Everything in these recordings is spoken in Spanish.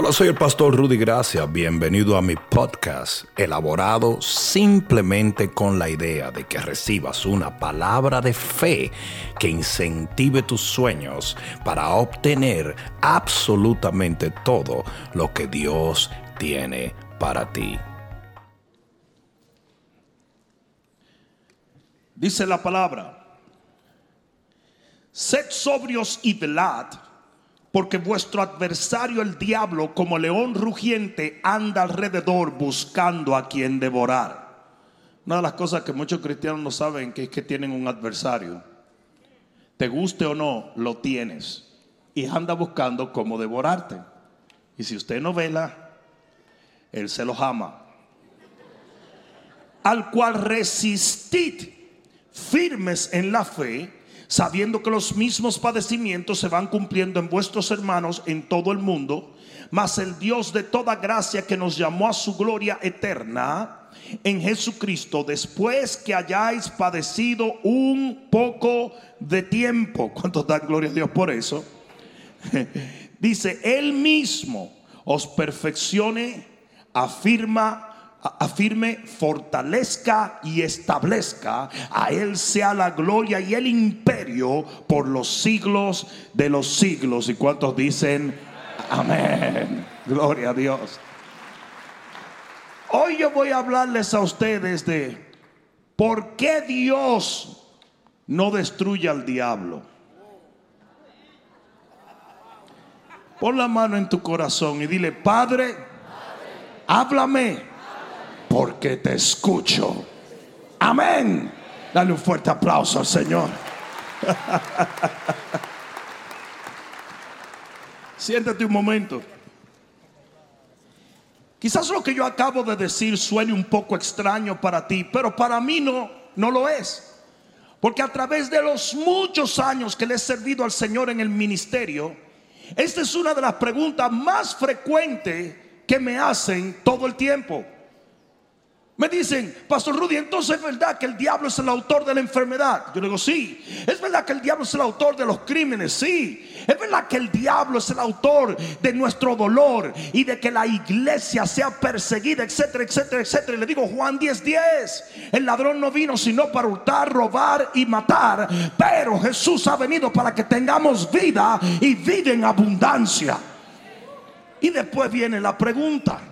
Hola, soy el pastor Rudy Gracia. Bienvenido a mi podcast, elaborado simplemente con la idea de que recibas una palabra de fe que incentive tus sueños para obtener absolutamente todo lo que Dios tiene para ti. Dice la palabra, sed sobrios y velad porque vuestro adversario el diablo como león rugiente anda alrededor buscando a quien devorar. Una de las cosas que muchos cristianos no saben que es que tienen un adversario. Te guste o no, lo tienes. Y anda buscando cómo devorarte. Y si usted no vela, él se los ama. Al cual resistid firmes en la fe sabiendo que los mismos padecimientos se van cumpliendo en vuestros hermanos en todo el mundo, mas el Dios de toda gracia que nos llamó a su gloria eterna en Jesucristo, después que hayáis padecido un poco de tiempo, ¿cuántos dan gloria a Dios por eso? Dice, Él mismo os perfeccione, afirma, afirme, fortalezca y establezca. A Él sea la gloria y el imperio por los siglos de los siglos. ¿Y cuántos dicen amén? Gloria a Dios. Hoy yo voy a hablarles a ustedes de por qué Dios no destruye al diablo. Pon la mano en tu corazón y dile, Padre, háblame porque te escucho. Amén. Dale un fuerte aplauso al Señor. Siéntate un momento. Quizás lo que yo acabo de decir suene un poco extraño para ti, pero para mí no, no lo es. Porque a través de los muchos años que le he servido al Señor en el ministerio, esta es una de las preguntas más frecuentes que me hacen todo el tiempo. Me dicen, Pastor Rudy, entonces es verdad que el diablo es el autor de la enfermedad. Yo digo, sí. Es verdad que el diablo es el autor de los crímenes. Sí. Es verdad que el diablo es el autor de nuestro dolor y de que la iglesia sea perseguida, etcétera, etcétera, etcétera. Y le digo, Juan 10, 10. El ladrón no vino sino para hurtar, robar y matar. Pero Jesús ha venido para que tengamos vida y vida en abundancia. Y después viene la pregunta.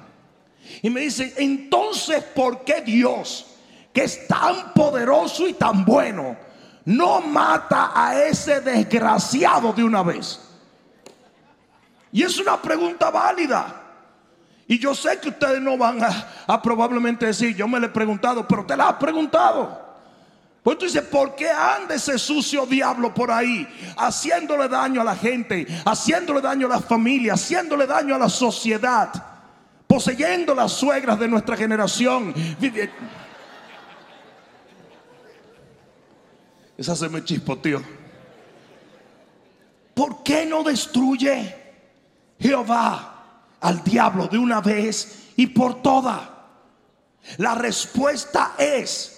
Y me dicen, entonces, ¿por qué Dios, que es tan poderoso y tan bueno, no mata a ese desgraciado de una vez? Y es una pregunta válida. Y yo sé que ustedes no van a, probablemente decir, yo me le he preguntado, pero te la has preguntado. Pues tú dices, ¿por qué anda ese sucio diablo por ahí? Haciéndole daño a la gente, haciéndole daño a la familia, haciéndole daño a la sociedad poseyendo las suegras de nuestra generación. Esa se me chispoteó. ¿Por qué no destruye Jehová al diablo de una vez y por todas? La respuesta es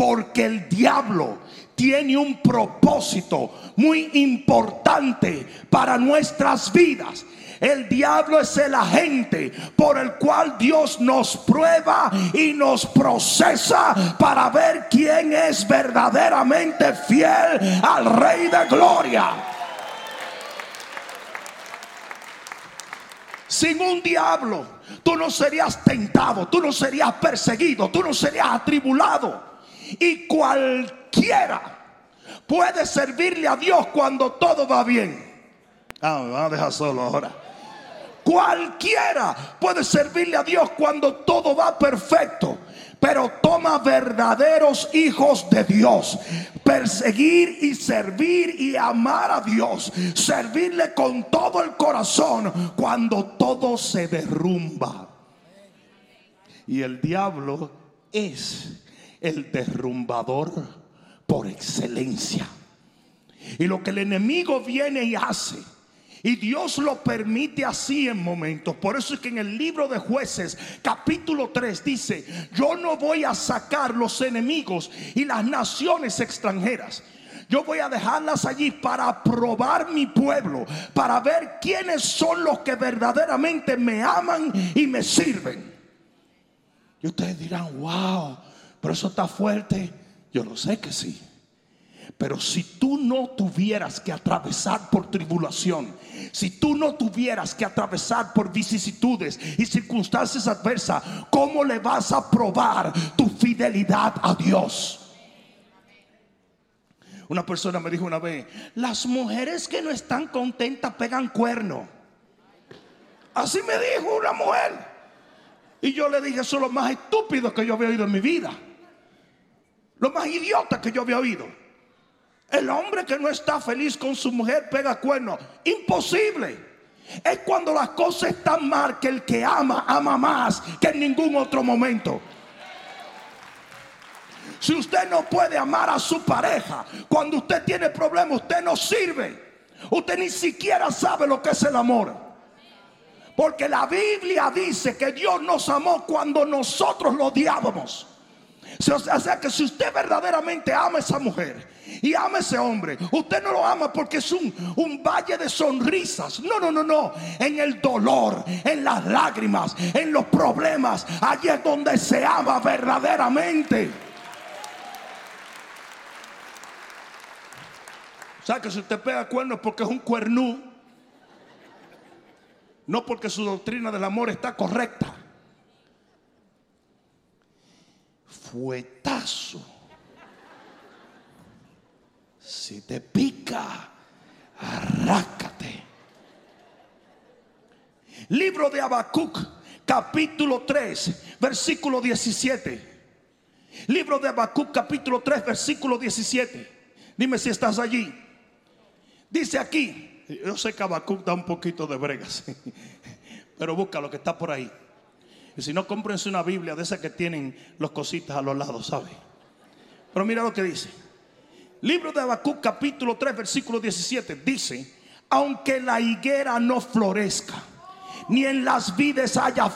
porque el diablo tiene un propósito muy importante para nuestras vidas. El diablo es el agente por el cual Dios nos prueba y nos procesa para ver quién es verdaderamente fiel al Rey de Gloria. Sin un diablo, tú no serías tentado, tú no serías perseguido, tú no serías atribulado. Y cualquiera puede servirle a Dios cuando todo va bien. Ah, me van a dejar solo ahora. Cualquiera puede servirle a Dios cuando todo va perfecto. Pero toma verdaderos hijos de Dios. Perseguir y servir y amar a Dios. Servirle con todo el corazón cuando todo se derrumba. Y el diablo es el derrumbador por excelencia. Y lo que el enemigo viene y hace y Dios lo permite así en momentos. Por eso es que en el libro de jueces capítulo 3 dice, yo no voy a sacar los enemigos y las naciones extranjeras. Yo voy a dejarlas allí para probar mi pueblo, para ver quiénes son los que verdaderamente me aman y me sirven. Y ustedes dirán, wow, pero eso está fuerte. Yo lo sé que sí. Pero si tú no tuvieras que atravesar por tribulación, si tú no tuvieras que atravesar por vicisitudes y circunstancias adversas, ¿cómo le vas a probar tu fidelidad a Dios? Una persona me dijo una vez, las mujeres que no están contentas pegan cuerno. Así me dijo una mujer. Y yo le dije, eso es lo más estúpido que yo había oído en mi vida. Lo más idiota que yo había oído. El hombre que no está feliz con su mujer pega cuerno. Imposible. Es cuando las cosas están mal que el que ama, ama más que en ningún otro momento. Si usted no puede amar a su pareja, cuando usted tiene problemas, usted no sirve. Usted ni siquiera sabe lo que es el amor. Porque la Biblia dice que Dios nos amó cuando nosotros lo odiábamos. O sea que si usted verdaderamente ama a esa mujer y ama a ese hombre, usted no lo ama porque es un, un valle de sonrisas. No, no, no, no. En el dolor, en las lágrimas, en los problemas, allí es donde se ama verdaderamente. O sea que si usted pega cuernos porque es un cuernú, no porque su doctrina del amor está correcta. Fuetazo. Si te pica, arrácate. Libro de Habacuc, capítulo 3, versículo 17. Libro de Habacuc, capítulo 3, versículo 17. Dime si estás allí. Dice aquí, yo sé que Habacuc da un poquito de bregas, pero busca lo que está por ahí. Y si no, cómprense una Biblia de esas que tienen los cositas a los lados, ¿sabe? Pero mira lo que dice. Libro de Habacuc, capítulo 3, versículo 17. Dice: Aunque la higuera no florezca ni en las vides haya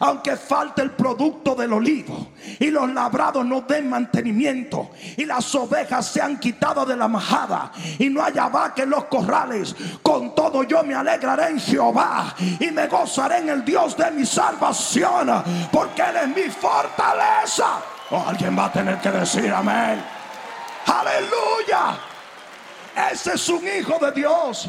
Aunque falte el producto del olivo y los labrados no den mantenimiento y las ovejas se han quitado de la majada y no haya vaca en los corrales, con todo yo me alegraré en Jehová y me gozaré en el Dios de mi salvación, porque Él es mi fortaleza. O alguien va a tener que decir amén. Aleluya. Ese es un hijo de Dios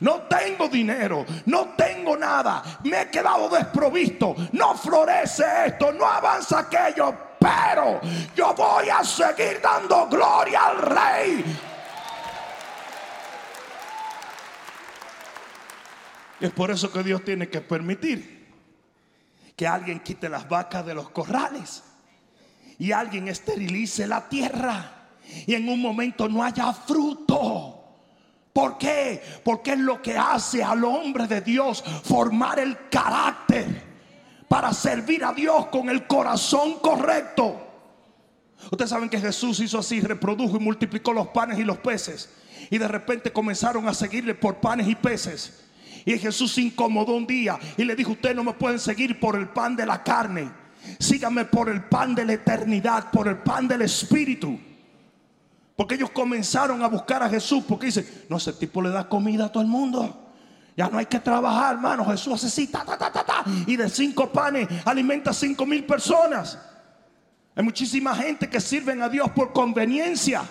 no tengo dinero, no tengo nada, me he quedado desprovisto, no florece esto, no avanza aquello, pero yo voy a seguir dando gloria al rey. Y es por eso que Dios tiene que permitir que alguien quite las vacas de los corrales y alguien esterilice la tierra y en un momento no haya fruto. ¿Por qué? Porque es lo que hace al hombre de Dios formar el carácter para servir a Dios con el corazón correcto. Ustedes saben que Jesús hizo así, reprodujo y multiplicó los panes y los peces. Y de repente comenzaron a seguirle por panes y peces. Y Jesús se incomodó un día y le dijo, ustedes no me pueden seguir por el pan de la carne. Síganme por el pan de la eternidad, por el pan del Espíritu. Porque ellos comenzaron a buscar a Jesús porque dicen, no, ese tipo le da comida a todo el mundo. Ya no hay que trabajar, hermano. Jesús hace así, ta, ta, ta, ta, ta. Y de cinco panes alimenta cinco mil personas. Hay muchísima gente que sirven a Dios por conveniencia.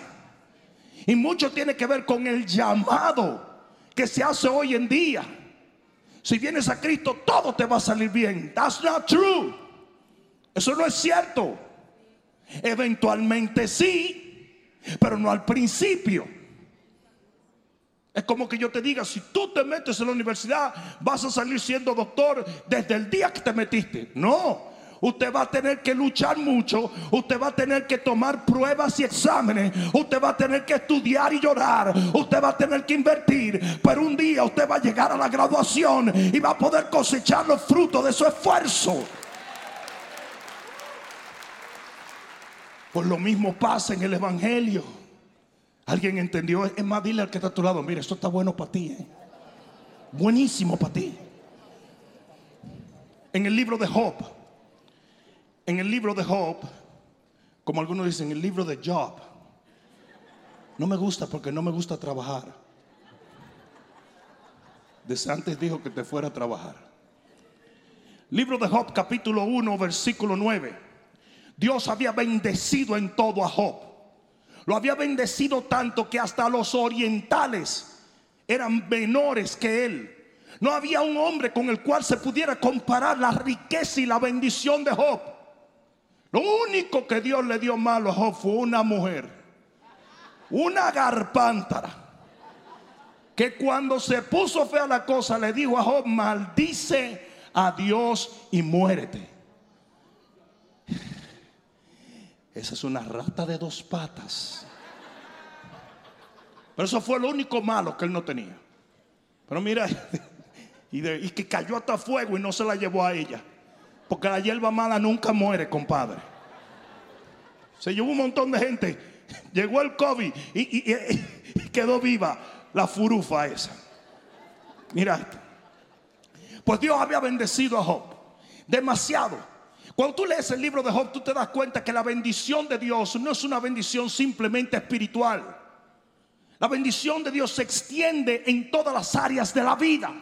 Y mucho tiene que ver con el llamado que se hace hoy en día. Si vienes a Cristo, todo te va a salir bien. That's not true. Eso no es cierto. Eventualmente sí, pero no al principio. Es como que yo te diga, si tú te metes en la universidad, vas a salir siendo doctor desde el día que te metiste. No, usted va a tener que luchar mucho, usted va a tener que tomar pruebas y exámenes, usted va a tener que estudiar y llorar, usted va a tener que invertir, pero un día usted va a llegar a la graduación y va a poder cosechar los frutos de su esfuerzo. Pues lo mismo pasa en el Evangelio. ¿Alguien entendió? Es más, dile al que está a tu lado, mira, esto está bueno para ti. ¿eh? Buenísimo para ti. En el libro de Job, en el libro de Job, como algunos dicen, el libro de Job. No me gusta porque no me gusta trabajar. Desde antes dijo que te fuera a trabajar. Libro de Job capítulo 1 versículo 9. Dios había bendecido en todo a Job. Lo había bendecido tanto que hasta los orientales eran menores que él. No había un hombre con el cual se pudiera comparar la riqueza y la bendición de Job. Lo único que Dios le dio malo a Job fue una mujer, una garpántara, que cuando se puso fea la cosa le dijo a Job, maldice a Dios y muérete. Esa es una rata de dos patas. Pero eso fue lo único malo que él no tenía. Pero mira, y, que cayó hasta fuego y no se la llevó a ella. Porque la hierba mala nunca muere, compadre. Se llevó un montón de gente. Llegó el COVID y, quedó viva la furufa esa. Mira. Pues Dios había bendecido a Job. Demasiado. Cuando tú lees el libro de Job, tú te das cuenta que la bendición de Dios no es una bendición simplemente espiritual. La bendición de Dios se extiende en todas las áreas de la vida.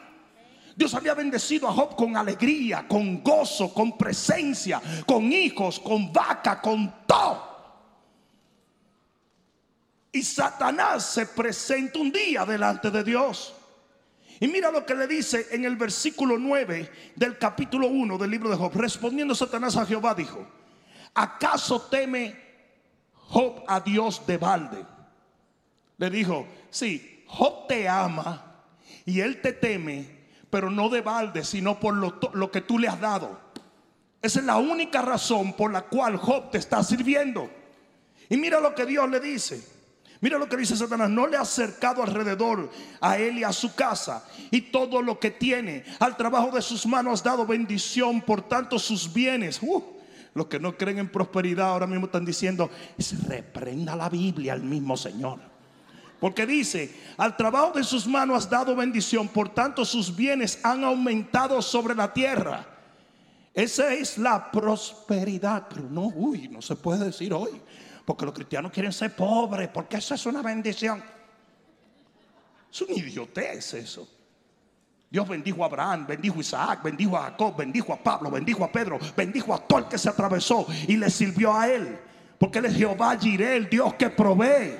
Dios había bendecido a Job con alegría, con gozo, con presencia, con hijos, con vaca, con todo. Y Satanás se presenta un día delante de Dios. Y mira lo que le dice en el versículo 9 del capítulo 1 del libro de Job. Respondiendo Satanás a Jehová dijo, ¿acaso teme Job a Dios de balde? Le dijo, sí, Job te ama y él te teme, pero no de balde, sino por lo, lo que tú le has dado. Esa es la única razón por la cual Job te está sirviendo. Y mira lo que Dios le dice. Mira lo que dice Satanás, no le ha acercado alrededor a él y a su casa y todo lo que tiene. Al trabajo de sus manos ha dado bendición, por tanto sus bienes. Uh, los que no creen en prosperidad ahora mismo están diciendo, reprenda la Biblia al mismo Señor. Porque dice, al trabajo de sus manos has dado bendición, por tanto sus bienes han aumentado sobre la tierra. Esa es la prosperidad, pero no, uy, no se puede decir hoy. Porque los cristianos quieren ser pobres, porque eso es una bendición. Es una idiotez eso. Dios bendijo a Abraham, bendijo a Isaac, bendijo a Jacob, bendijo a Pablo, bendijo a Pedro, bendijo a todo el que se atravesó y le sirvió a él. Porque él es Jehová Jireh, el Dios que provee.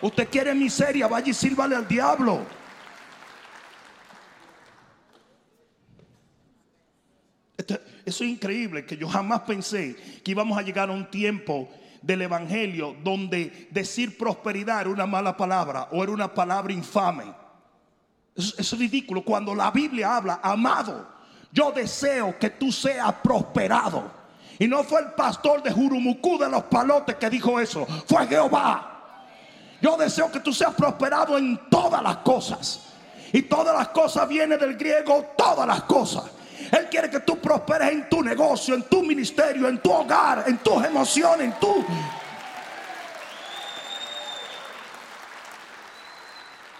Usted quiere miseria, vaya y sírvale al diablo. eso es increíble que yo jamás pensé que íbamos a llegar a un tiempo del Evangelio donde decir prosperidad era una mala palabra o era una palabra infame. Es, ridículo cuando la Biblia habla, amado, yo deseo que tú seas prosperado. Y no fue el pastor de Jurumucú de los palotes que dijo eso, fue Jehová. Yo deseo que tú seas prosperado en todas las cosas. Y todas las cosas viene del griego, todas las cosas. Él quiere que tú prosperes en tu negocio, en tu ministerio, en tu hogar, en tus emociones, en tu...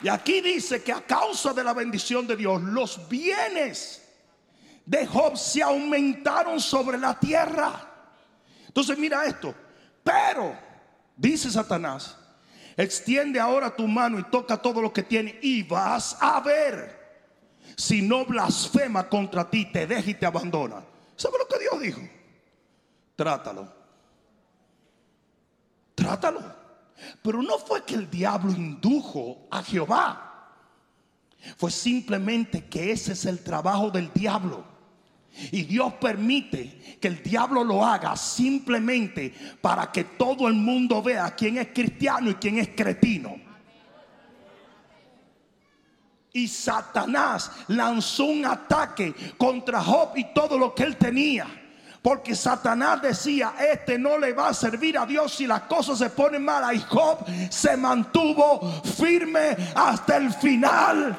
Y aquí dice que a causa de la bendición de Dios, los bienes de Job se aumentaron sobre la tierra. Entonces mira esto. Pero, dice Satanás, extiende ahora tu mano y toca todo lo que tiene y vas a ver si no blasfema contra ti, te deja y te abandona. ¿Sabe lo que Dios dijo? Trátalo. Trátalo. Pero no fue que el diablo indujo a Jehová. Fue simplemente que ese es el trabajo del diablo. Y Dios permite que el diablo lo haga simplemente para que todo el mundo vea quién es cristiano y quién es cretino. Y Satanás lanzó un ataque contra Job y todo lo que él tenía. Porque Satanás decía, este no le va a servir a Dios si las cosas se ponen malas. Y Job se mantuvo firme hasta el final.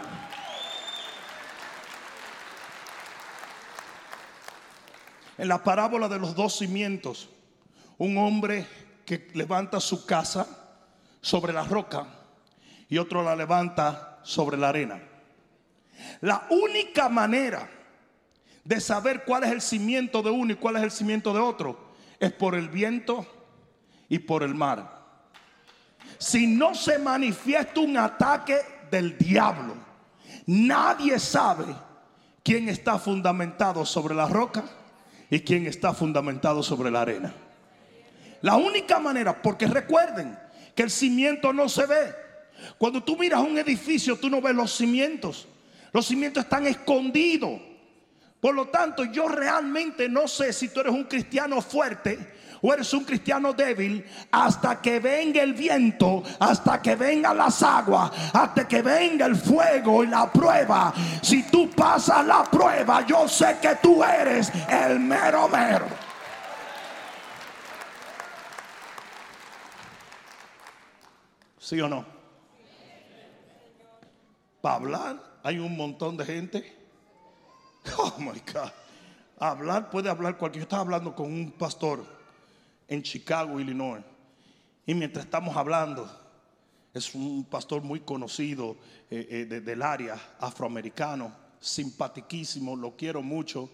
En la parábola de los dos cimientos, un hombre que levanta su casa sobre la roca y otro la levanta sobre la arena. La única manera de saber cuál es el cimiento de uno y cuál es el cimiento de otro es por el viento y por el mar. si no se manifiesta un ataque del diablo, nadie sabe quién está fundamentado sobre la roca y quién está fundamentado sobre la arena. La única manera, porque recuerden que el cimiento no se ve. Cuando tú miras un edificio, tú no ves los cimientos. Los cimientos están escondidos. Por lo tanto, yo realmente no sé si tú eres un cristiano fuerte o eres un cristiano débil hasta que venga el viento, hasta que vengan las aguas, hasta que venga el fuego y la prueba. Si tú pasas la prueba, yo sé que tú eres el mero mero. ¿Sí o no? Hablar hay un montón de gente. Oh my God. Hablar puede hablar cualquier. Yo estaba hablando con un pastor en Chicago, Illinois. Y mientras estamos hablando, es un pastor muy conocido eh, eh, del área afroamericano, simpatiquísimo, lo quiero mucho.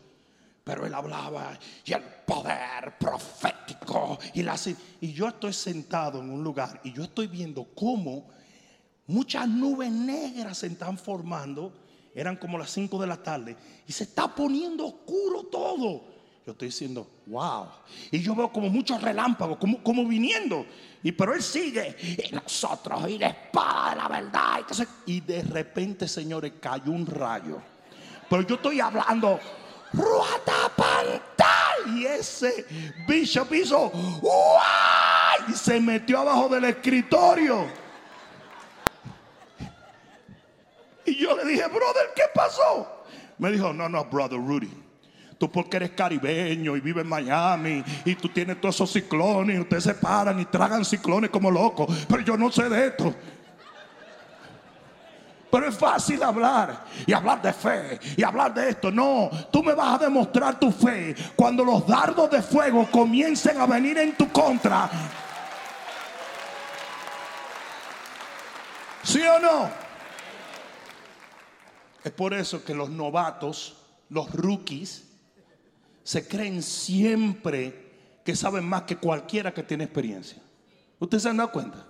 Pero él hablaba y el poder profético y la y yo estoy sentado en un lugar y yo estoy viendo cómo muchas nubes negras se están formando. Eran como las 5 de la tarde y se está poniendo oscuro todo. Yo estoy diciendo, wow. Y yo veo como muchos relámpagos, como, como viniendo. Y pero él sigue. Y nosotros, y la espada de la verdad. Y, de repente, señores, cayó un rayo. Pero yo estoy hablando. Y ese bishop hizo. Y se metió abajo del escritorio. Y yo le dije, brother, ¿qué pasó? Me dijo, no, no, brother Rudy. Tú porque eres caribeño y vives en Miami y tú tienes todos esos ciclones y ustedes se paran y tragan ciclones como locos. Pero yo no sé de esto. Pero es fácil hablar y hablar de fe y hablar de esto. No, tú me vas a demostrar tu fe cuando los dardos de fuego comiencen a venir en tu contra. ¿Sí o no? Es por eso que los novatos, los rookies, se creen siempre que saben más que cualquiera que tiene experiencia. ¿Ustedes se han dado cuenta?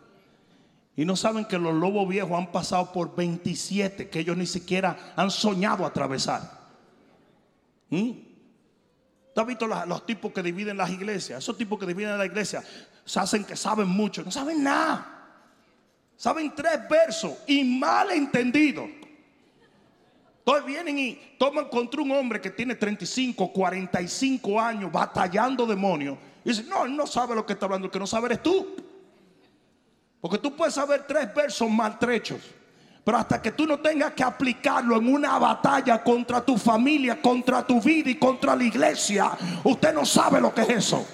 Y no saben que los lobos viejos han pasado por 27 que ellos ni siquiera han soñado atravesar. ¿Mm? ¿Tú has visto los tipos que dividen las iglesias? Esos tipos que dividen la iglesia se hacen que saben mucho. No saben nada. Saben tres versos y mal entendido. Entonces vienen y toman contra un hombre que tiene 35, 45 años batallando demonios. Y dicen, no, él no sabe lo que está hablando, el que no sabe eres tú. Porque tú puedes saber tres versos maltrechos. Pero hasta que tú no tengas que aplicarlo en una batalla contra tu familia, contra tu vida y contra la iglesia, usted no sabe lo que es eso.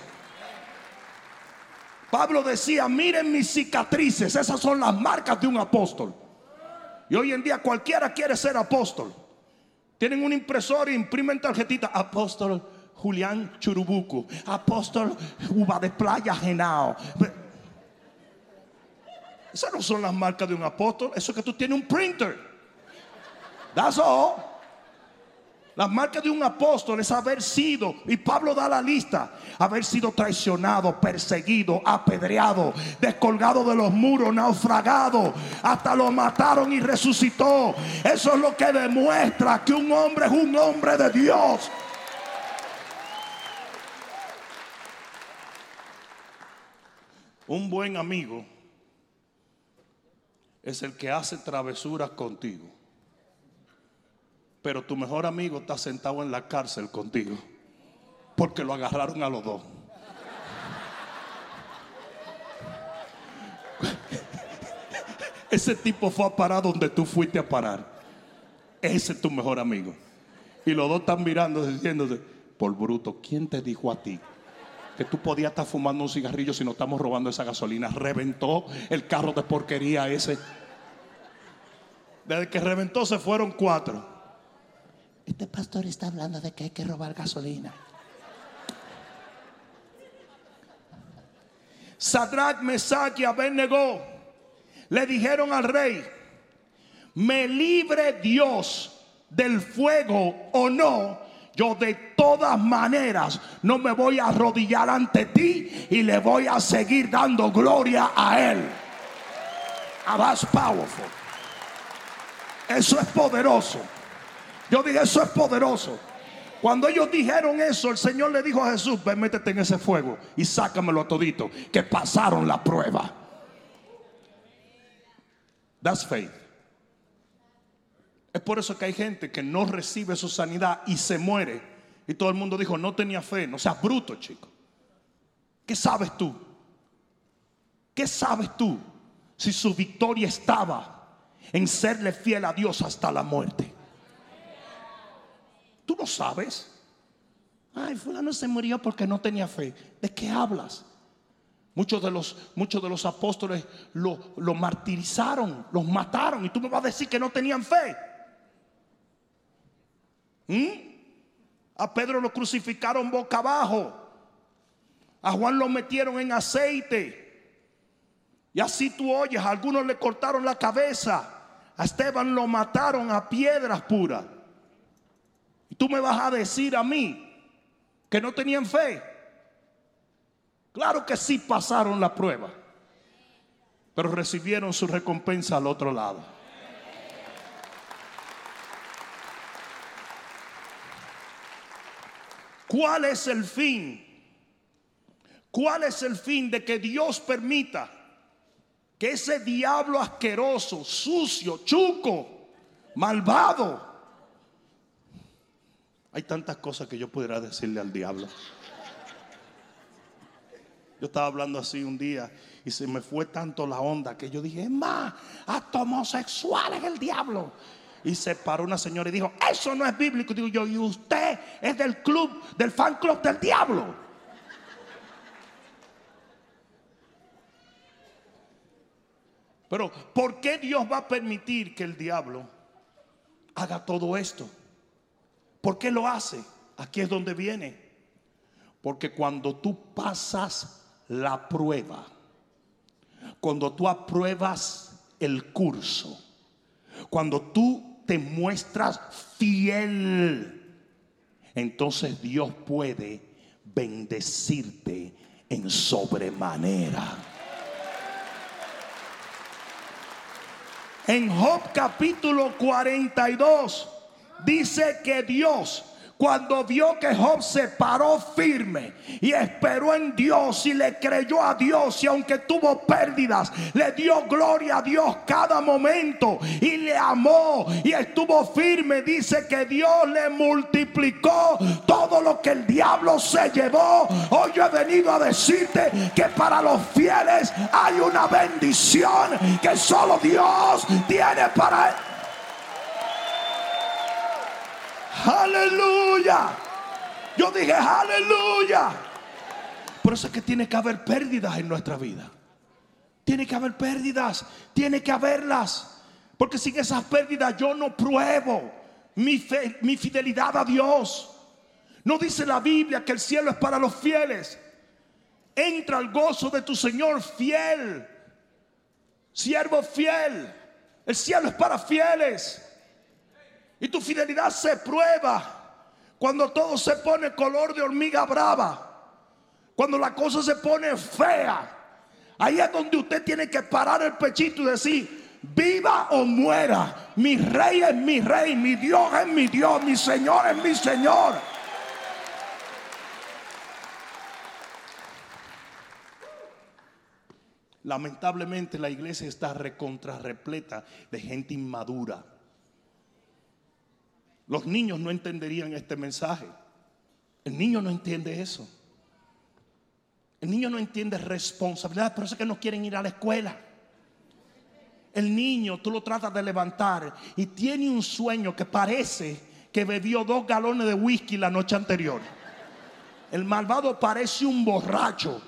Pablo decía, miren mis cicatrices, esas son las marcas de un apóstol. Y hoy en día cualquiera quiere ser apóstol. Tienen un impresor y imprimen tarjetita. Apóstol Julián Churubuco. Apóstol Uva de Playa Genao. Esas no son las marcas de un apóstol. Eso es que tú tienes un printer. That's all. Las marcas de un apóstol es haber sido, y Pablo da la lista, haber sido traicionado, perseguido, apedreado, descolgado de los muros, naufragado, hasta lo mataron y resucitó. Eso es lo que demuestra que un hombre es un hombre de Dios. Un buen amigo es el que hace travesuras contigo pero tu mejor amigo está sentado en la cárcel contigo. Porque lo agarraron a los dos. Ese tipo fue a parar donde tú fuiste a parar. Ese es tu mejor amigo. Y los dos están mirando diciéndose, por bruto, ¿quién te dijo a ti que tú podías estar fumando un cigarrillo si no estamos robando esa gasolina? Reventó el carro de porquería ese. Desde que reventó se fueron cuatro. Este pastor está hablando de que hay que robar gasolina. Sadrach, Mesach y Abednego le dijeron al rey: Me libre Dios del fuego o no. Yo de todas maneras no me voy a arrodillar ante ti y le voy a seguir dando gloria a él. Ah, that's powerful. Eso es poderoso. Yo dije, eso es poderoso. Cuando ellos dijeron eso, el Señor le dijo a Jesús, ven, métete en ese fuego y sácamelo a todito, que pasaron la prueba. That's faith. Es por eso que hay gente que no recibe su sanidad y se muere. Y todo el mundo dijo, no tenía fe. No seas bruto, chico. ¿Qué sabes tú? ¿Qué sabes tú si su victoria estaba en serle fiel a Dios hasta la muerte? Tú no sabes. Ay, fulano se murió porque no tenía fe. ¿De qué hablas? Muchos de los, muchos de los apóstoles lo, martirizaron, los mataron. Y tú me vas a decir que no tenían fe. ¿Mm? A Pedro lo crucificaron boca abajo. A Juan lo metieron en aceite. Y así tú oyes, a algunos le cortaron la cabeza. A Esteban lo mataron a piedras puras. Tú me vas a decir a mí que no tenían fe. Claro que sí pasaron la prueba. Pero recibieron su recompensa al otro lado. ¿Cuál es el fin? ¿Cuál es el fin de que Dios permita que ese diablo asqueroso, sucio, chuco, malvado, hay tantas cosas que yo pudiera decirle al diablo. Yo estaba hablando así un día y se me fue tanto la onda que yo dije, es más, hasta homosexual es el diablo. Y se paró una señora y dijo, eso no es bíblico. Digo yo, y usted es del club, del fan club del diablo. Pero, ¿por qué Dios va a permitir que el diablo haga todo esto? ¿Por qué lo hace? Aquí es donde viene. Porque cuando tú pasas la prueba, cuando tú apruebas el curso, cuando tú te muestras fiel, entonces Dios puede bendecirte en sobremanera. En Job capítulo 42 dice que Dios cuando vio que Job se paró firme y esperó en Dios y le creyó a Dios y aunque tuvo pérdidas, le dio gloria a Dios cada momento y le amó y estuvo firme, dice que Dios le multiplicó todo lo que el diablo se llevó. Hoy yo he venido a decirte que para los fieles hay una bendición que solo Dios tiene para él. Aleluya. Yo dije, aleluya. Por eso es que tiene que haber pérdidas en nuestra vida. Tiene que haber pérdidas. Tiene que haberlas. Porque sin esas pérdidas yo no pruebo mi, fe, mi fidelidad a Dios. No dice la Biblia que el cielo es para los fieles. Entra al gozo de tu Señor fiel. Siervo fiel. El cielo es para fieles. Y tu fidelidad se prueba cuando todo se pone color de hormiga brava. Cuando la cosa se pone fea. Ahí es donde usted tiene que parar el pechito y decir, viva o muera. Mi rey es mi rey, mi Dios es mi Dios, mi Señor es mi Señor. Lamentablemente la iglesia está recontra repleta de gente inmadura los niños no entenderían este mensaje. El niño no entiende eso. El niño no entiende responsabilidad, por eso es que no quieren ir a la escuela. El niño tú lo tratas de levantar y tiene un sueño que parece que bebió dos galones de whisky la noche anterior. El malvado parece un borracho,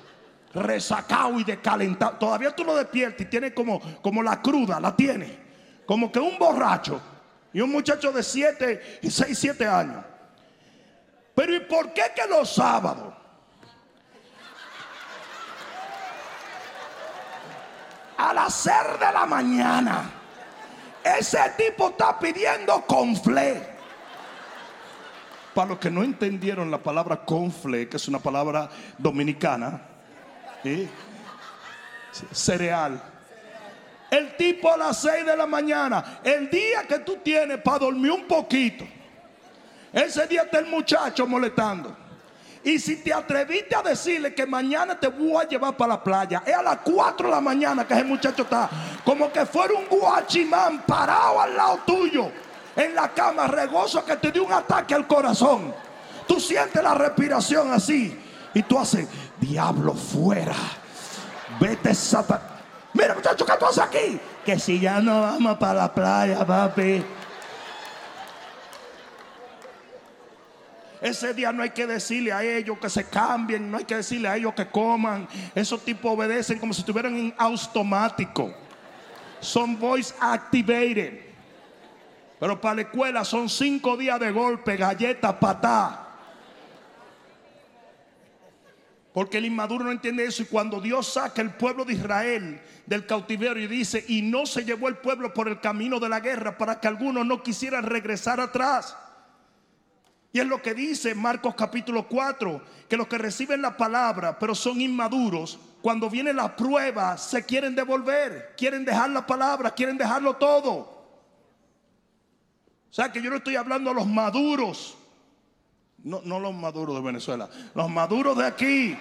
resacado y decalentado. Todavía tú lo despiertas y tiene como, como la cruda, la tiene. Como que un borracho. Y un muchacho de 7, 6, 7 años. Pero ¿y por qué que los sábados? A las 6 de la mañana, ese tipo está pidiendo confle. Para los que no entendieron la palabra confle, que es una palabra dominicana, cereal. El tipo a las 6 de la mañana. El día que tú tienes para dormir un poquito. Ese día está el muchacho molestando. Y si te atreviste a decirle que mañana te voy a llevar para la playa, es a las 4 de la mañana que ese muchacho está como que fuera un guachimán parado al lado tuyo en la cama, regoso que te dio un ataque al corazón. Tú sientes la respiración así y tú haces, diablo fuera, vete Satanás. Mira muchacho, ¿qué tú haces aquí? Que si ya no vamos para la playa, papi. Ese día no hay que decirle a ellos que se cambien, no hay que decirle a ellos que coman. Esos tipos obedecen como si estuvieran en automático. Son voice activated. Pero para la escuela son cinco días de golpe, galleta, patá. Porque el inmaduro no entiende eso. Y cuando Dios saca el pueblo de Israel del cautiverio y dice, y no se llevó el pueblo por el camino de la guerra para que algunos no quisieran regresar atrás. Y es lo que dice Marcos capítulo 4, que los que reciben la palabra pero son inmaduros, cuando viene la prueba se quieren devolver, quieren dejar la palabra, quieren dejarlo todo. O sea que yo no estoy hablando a los maduros, no, no los maduros de Venezuela, los maduros de aquí.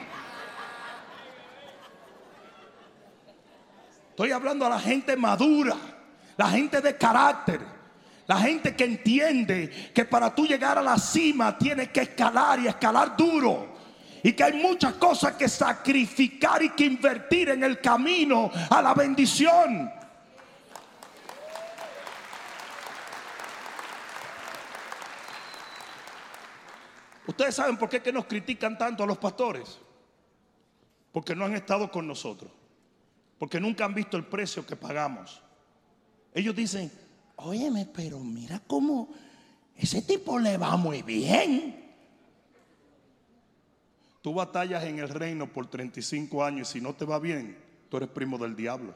Estoy hablando a la gente madura, la gente de carácter la gente que entiende que para tú llegar a la cima tienes que escalar y escalar duro. Y que hay muchas cosas que sacrificar y que invertir en el camino a la bendición. Ustedes saben por qué que nos critican tanto a los pastores. Porque no han estado con nosotros. Porque nunca han visto el precio que pagamos. Ellos dicen, óyeme, pero mira cómo ese tipo le va muy bien. Tú batallas en el reino por 35 años y si no te va bien, tú eres primo del diablo.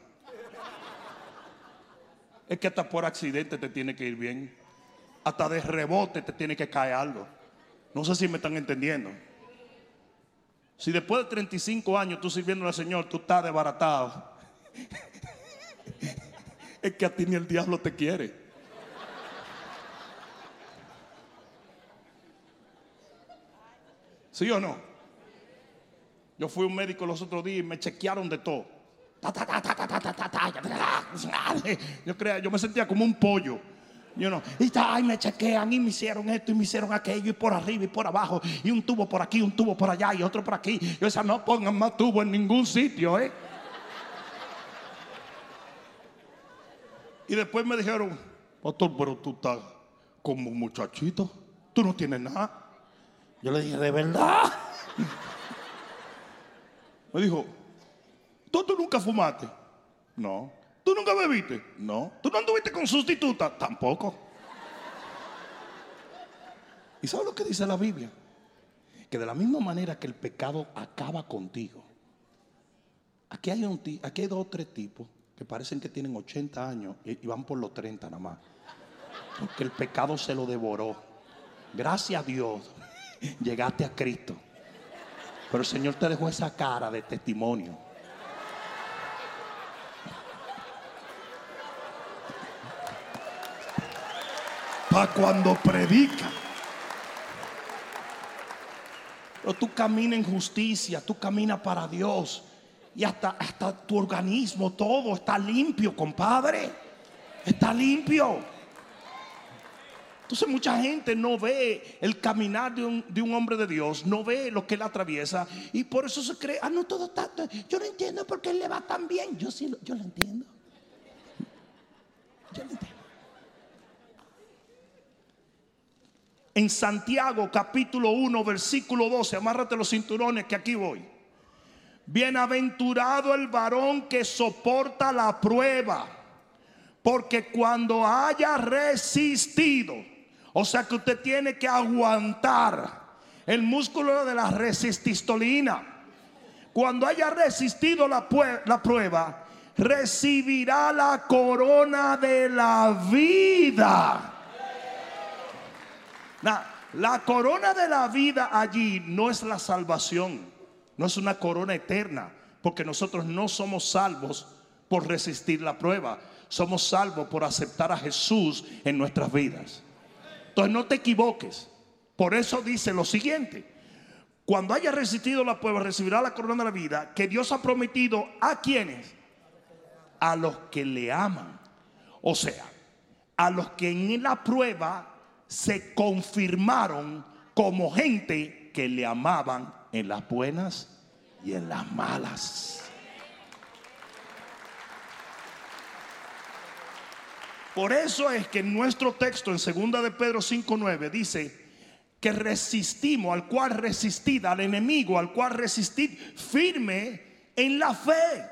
Es que hasta por accidente te tiene que ir bien. Hasta de rebote te tiene que caer algo. No sé si me están entendiendo. Si después de 35 años tú sirviendo al Señor, tú estás desbaratado es que a ti ni el diablo te quiere. ¿Sí o no? Yo fui un médico los otros días y me chequearon de todo. Yo creía, yo me sentía como un pollo. You know, y ay, me chequean y me hicieron esto y me hicieron aquello y por arriba y por abajo y un tubo por aquí, un tubo por allá y otro por aquí. Yo decía, no pongan más tubo en ningún sitio, ¿eh? Y después me dijeron, pastor, pero tú estás como un muchachito, tú no tienes nada. Yo le dije, ¿de verdad? Me dijo, ¿tú, tú nunca fumaste? No. ¿Tú nunca bebiste? No. ¿Tú no anduviste con sustituta? Tampoco. ¿Y sabes lo que dice la Biblia? Que de la misma manera que el pecado acaba contigo. Aquí hay, un, aquí hay dos o tres tipos que parecen que tienen 80 años y, van por los 30 nada más. Porque el pecado se lo devoró. Gracias a Dios llegaste a Cristo. Pero el Señor te dejó esa cara de testimonio. Para cuando predica. Pero tú caminas en justicia, tú caminas para Dios y hasta, hasta tu organismo, todo está limpio, compadre. Está limpio. Entonces mucha gente no ve el caminar de un, hombre de Dios, no ve lo que él atraviesa y por eso se cree, ah, no, todo está, yo no entiendo por qué él le va tan bien. Yo sí, yo lo entiendo. Yo lo entiendo. En Santiago capítulo 1 versículo 12, amárrate los cinturones que aquí voy. Bienaventurado el varón que soporta la prueba, porque cuando haya resistido, o sea que usted tiene que aguantar el músculo de la resististolina. Cuando haya resistido la, la prueba, recibirá la corona de la vida. la corona de la vida allí no es la salvación. No es una corona eterna, porque nosotros no somos salvos por resistir la prueba. Somos salvos por aceptar a Jesús en nuestras vidas. Entonces no te equivoques. Por eso dice lo siguiente. Cuando haya resistido la prueba, recibirá la corona de la vida que Dios ha prometido a quienes? A los que le aman. O sea, a los que en la prueba se confirmaron como gente que le amaban en las buenas y en las malas. Por eso es que nuestro texto en 2 de Pedro 5:9 dice que resistimos, al cual resistid, al enemigo, al cual resistid firme en la fe.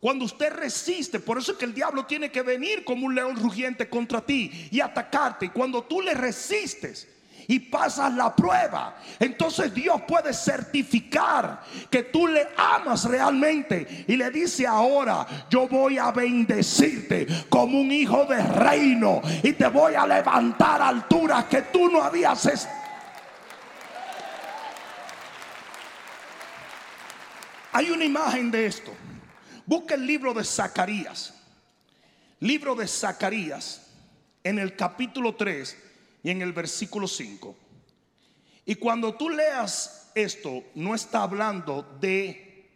Cuando usted resiste, por eso es que el diablo tiene que venir como un león rugiente contra ti y atacarte. Y cuando tú le resistes, y pasas la prueba, entonces Dios puede certificar que tú le amas realmente y le dice ahora, yo voy a bendecirte como un hijo de reino y te voy a levantar alturas que tú no habías Hay una imagen de esto. Busca el libro de Zacarías. Libro de Zacarías en el capítulo 3 y en el versículo 5. Y cuando tú leas esto, no está hablando de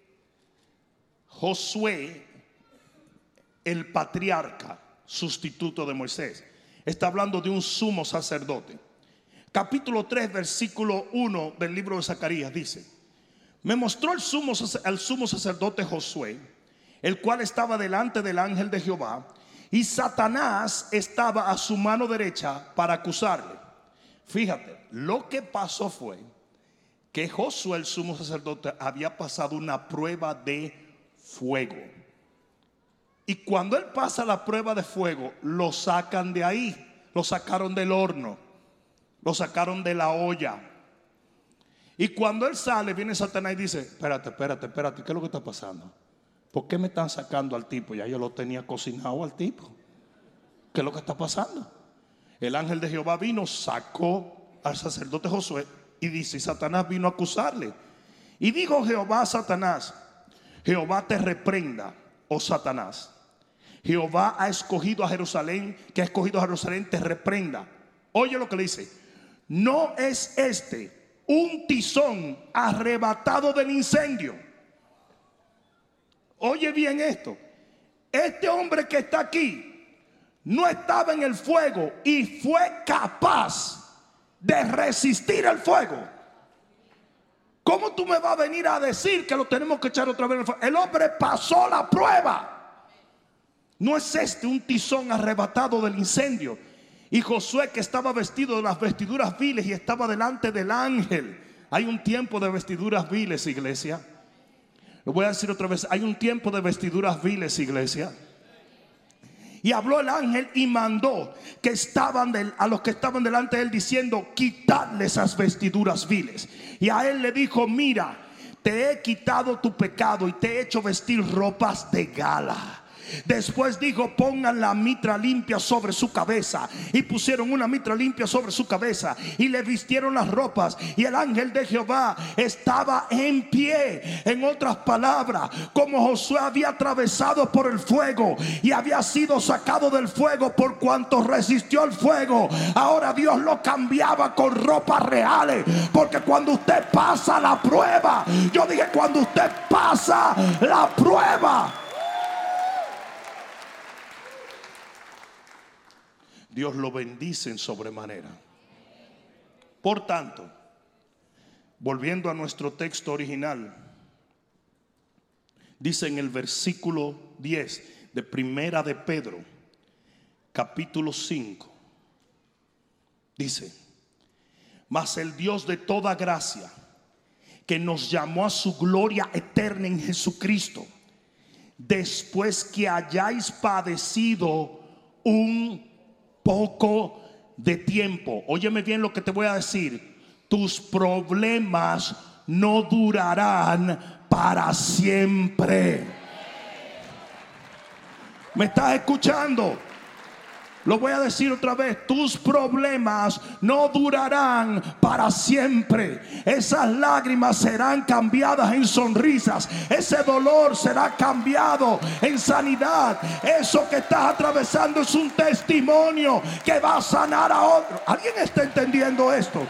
Josué, el patriarca, sustituto de Moisés. Está hablando de un sumo sacerdote. Capítulo 3, versículo 1 del libro de Zacarías dice, me mostró el el sumo sacerdote Josué, el cual estaba delante del ángel de Jehová y Satanás estaba a su mano derecha para acusarle. Fíjate, lo que pasó fue que Josué, el sumo sacerdote, había pasado una prueba de fuego. Y cuando él pasa la prueba de fuego, lo sacan de ahí, lo sacaron del horno, lo sacaron de la olla. Y cuando él sale, viene Satanás y dice, espérate, espérate, espérate, ¿qué es lo que está pasando? ¿Por qué me están sacando al tipo? Ya yo lo tenía cocinado al tipo. ¿Qué es lo que está pasando? El ángel de Jehová vino, sacó al sacerdote Josué y dice, Satanás vino a acusarle. Y dijo Jehová a Satanás, Jehová te reprenda, oh Satanás. Jehová ha escogido a Jerusalén, que ha escogido a Jerusalén, te reprenda. Oye lo que le dice, no es este un tizón arrebatado del incendio Oye bien esto. Este hombre que está aquí no estaba en el fuego y fue capaz de resistir el fuego. ¿Cómo tú me vas a venir a decir que lo tenemos que echar otra vez en el fuego? El hombre pasó la prueba. No es este un tizón arrebatado del incendio. Y Josué que estaba vestido de las vestiduras viles y estaba delante del ángel. Hay un tiempo de vestiduras viles, iglesia. Lo voy a decir otra vez. Hay un tiempo de vestiduras viles, iglesia. Y habló el ángel y mandó que estaban a los que estaban delante de él diciendo, quitadle esas vestiduras viles. Y a él le dijo, mira, te he quitado tu pecado y te he hecho vestir ropas de gala. Después dijo, pongan la mitra limpia sobre su cabeza. Y pusieron una mitra limpia sobre su cabeza. Y le vistieron las ropas. Y el ángel de Jehová estaba en pie. En otras palabras, como Josué había atravesado por el fuego y había sido sacado del fuego por cuanto resistió el fuego. Ahora Dios lo cambiaba con ropas reales. Porque cuando usted pasa la prueba, yo dije, cuando usted pasa la prueba Dios lo bendice en sobremanera. Por tanto, volviendo a nuestro texto original, dice en el versículo 10 de Primera de Pedro, capítulo 5, dice, mas el Dios de toda gracia, que nos llamó a su gloria eterna en Jesucristo, después que hayáis padecido un poco de tiempo. Óyeme bien lo que te voy a decir. Tus problemas no durarán para siempre. ¿Me estás escuchando? Lo voy a decir otra vez, tus problemas no durarán para siempre. Esas lágrimas serán cambiadas en sonrisas. Ese dolor será cambiado en sanidad. Eso que estás atravesando es un testimonio que va a sanar a otro. ¿Alguien está entendiendo esto?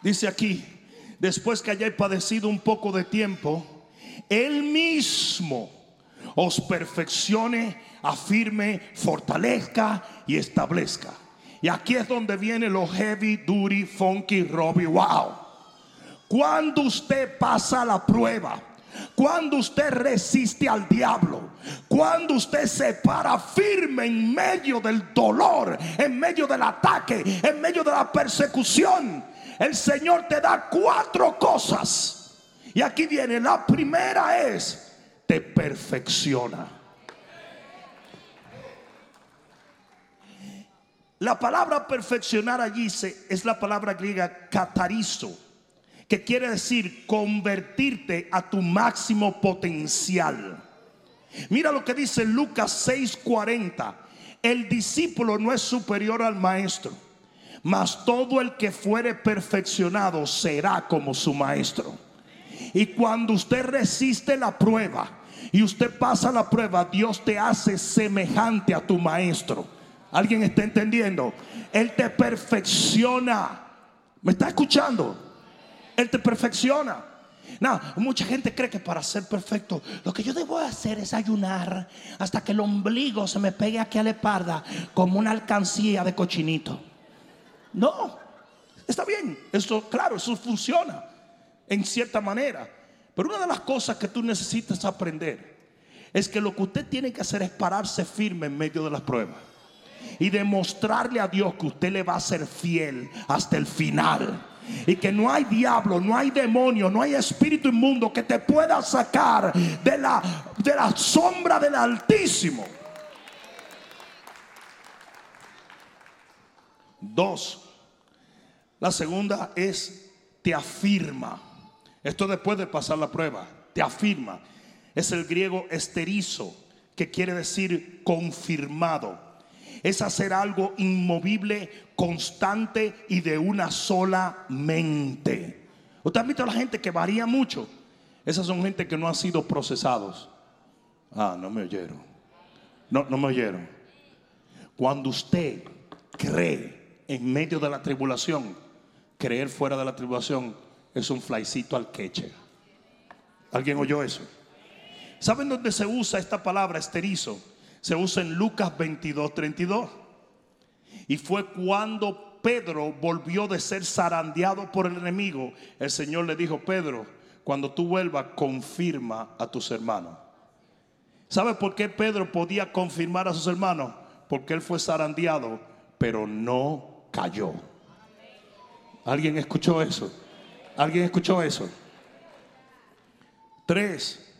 Dice aquí, después que hayáis padecido un poco de tiempo, Él mismo os perfeccione, afirme, fortalezca y establezca. Y aquí es donde viene lo heavy, duty, funky, Robbie, wow. Cuando usted pasa la prueba, cuando usted resiste al diablo, cuando usted se para firme en medio del dolor, en medio del ataque, en medio de la persecución, el Señor te da cuatro cosas. Y aquí viene, la primera es, perfecciona. La palabra perfeccionar allí es la palabra griega catarizo, que quiere decir convertirte a tu máximo potencial. Mira lo que dice Lucas 6:40. El discípulo no es superior al maestro, mas todo el que fuere perfeccionado será como su maestro. Y cuando usted resiste la prueba y usted pasa la prueba, Dios te hace semejante a tu maestro. ¿Alguien está entendiendo? Él te perfecciona. ¿Me está escuchando? Él te perfecciona. No, mucha gente cree que para ser perfecto, lo que yo debo hacer es ayunar hasta que el ombligo se me pegue aquí a la espalda como una alcancía de cochinito. No, está bien, eso, claro, eso funciona en cierta manera. Pero una de las cosas que tú necesitas aprender es que lo que usted tiene que hacer es pararse firme en medio de las pruebas y demostrarle a Dios que usted le va a ser fiel hasta el final. Y que no hay diablo, no hay demonio, no hay espíritu inmundo que te pueda sacar de la, de la sombra del Altísimo. Dos, la segunda es te afirma. Esto después de pasar la prueba, te afirma. Es el griego esterizo, que quiere decir confirmado. Es hacer algo inmovible, constante y de una sola mente. ¿Usted ha visto a la gente que varía mucho? Esas son gente que no han sido procesados. Ah, no me oyeron. No, no me oyeron. Cuando usted cree en medio de la tribulación, creer fuera de la tribulación es un flycito al queche. ¿Alguien oyó eso? ¿Saben dónde se usa esta palabra esterizo? Se usa en Lucas 22, 32. Y fue cuando Pedro volvió de ser zarandeado por el enemigo. El Señor le dijo, Pedro, cuando tú vuelvas, confirma a tus hermanos. ¿Sabe por qué Pedro podía confirmar a sus hermanos? Porque él fue zarandeado, pero no cayó. ¿Alguien escuchó eso? ¿Alguien escuchó eso? Tres,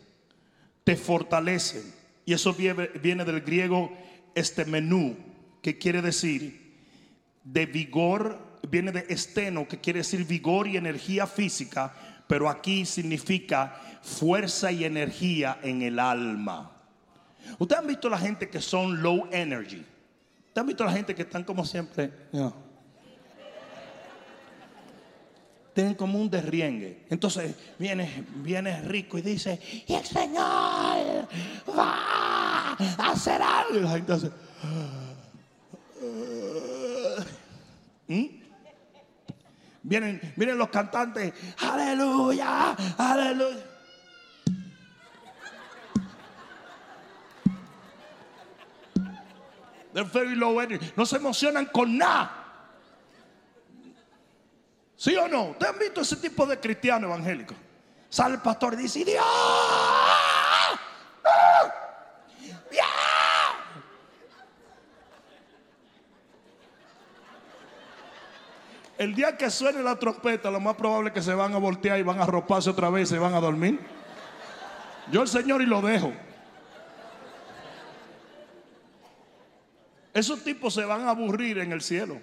te fortalecen. Y eso viene, del griego este menú, que quiere decir de vigor, viene de esteno, que quiere decir vigor y energía física, pero aquí significa fuerza y energía en el alma. Ustedes han visto la gente que son low energy. Ustedes han visto la gente que están como siempre tienen como un derriengue. Entonces viene, viene rico y dice, y el Señor va a hacer algo. Entonces, ¿Mm? vienen, vienen los cantantes, aleluya, aleluya. No se emocionan con nada. ¿Sí o no? ¿Ustedes han visto ese tipo de cristiano evangélico? Sale el pastor y dice, Dios. El día que suene la trompeta, lo más probable es que se van a voltear y van a arroparse otra vez y se van a dormir. Yo el Señor y lo dejo. Esos tipos se van a aburrir en el cielo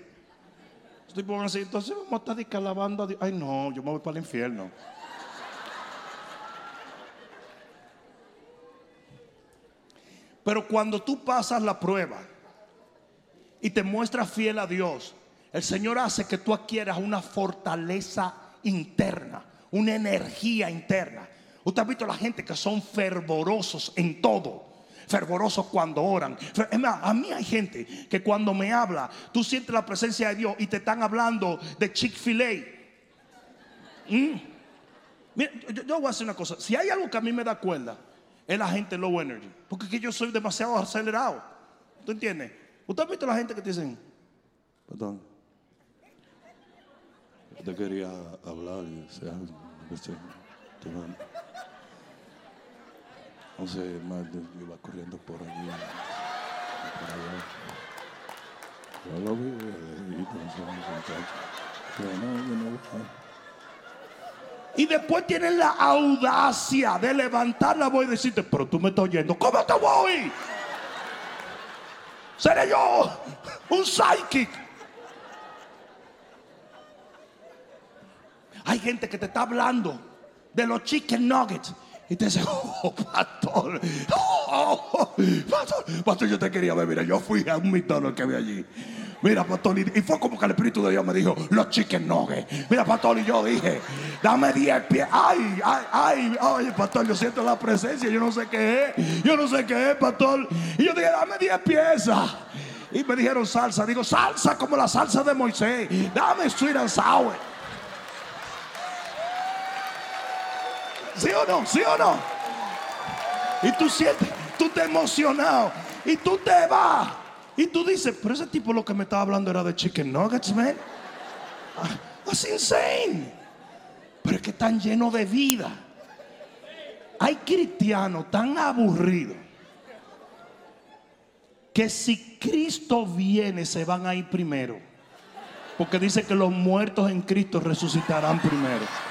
entonces vamos a estar descalabando a Dios. Ay, no, yo me voy para el infierno. Pero cuando tú pasas la prueba y te muestras fiel a Dios, el Señor hace que tú adquieras una fortaleza interna, una energía interna. Usted ha visto a la gente que son fervorosos en todo. Fervorosos cuando oran. a mí hay gente que cuando me habla, tú sientes la presencia de Dios y te están hablando de Chick-fil-A. Mm. Mira, yo, yo voy a hacer una cosa. Si hay algo que a mí me da cuerda, es la gente low energy. Porque es que yo soy demasiado acelerado. ¿Tú entiendes? ¿Usted ha visto la gente que te dicen, perdón, te quería hablar y sea, sé, más yo iba corriendo por allí, allá. No, y después tienen la audacia de levantar la voz y decirte, pero tú me estás oyendo, ¿cómo te voy? Seré yo un psychic. Hay gente que te está hablando de los chicken nuggets y te dice, oh, pastor, oh, pastor, pastor, yo te quería ver, mira, yo fui a un McDonald's que había allí. Mira, pastor, y fue como que el Espíritu de Dios me dijo, los chicken nuggets. Mira, pastor, y yo dije, dame 10 pies. Ay, ay, ay, ay, pastor, yo siento la presencia, yo no sé qué es, yo no sé qué es, pastor. Y yo dije, dame 10 piezas. Y me dijeron salsa, digo, salsa como la salsa de Moisés. Dame sweet and sour. ¿Sí o no? ¿Sí o no? Y tú sientes, tú te emocionado. Y tú te vas. Y tú dices, pero ese tipo lo que me estaba hablando era de chicken nuggets, man. Ah, that's insane. Pero es que están llenos de vida. Hay cristianos tan aburridos que si Cristo viene se van a ir primero. Porque dice que los muertos en Cristo resucitarán primero.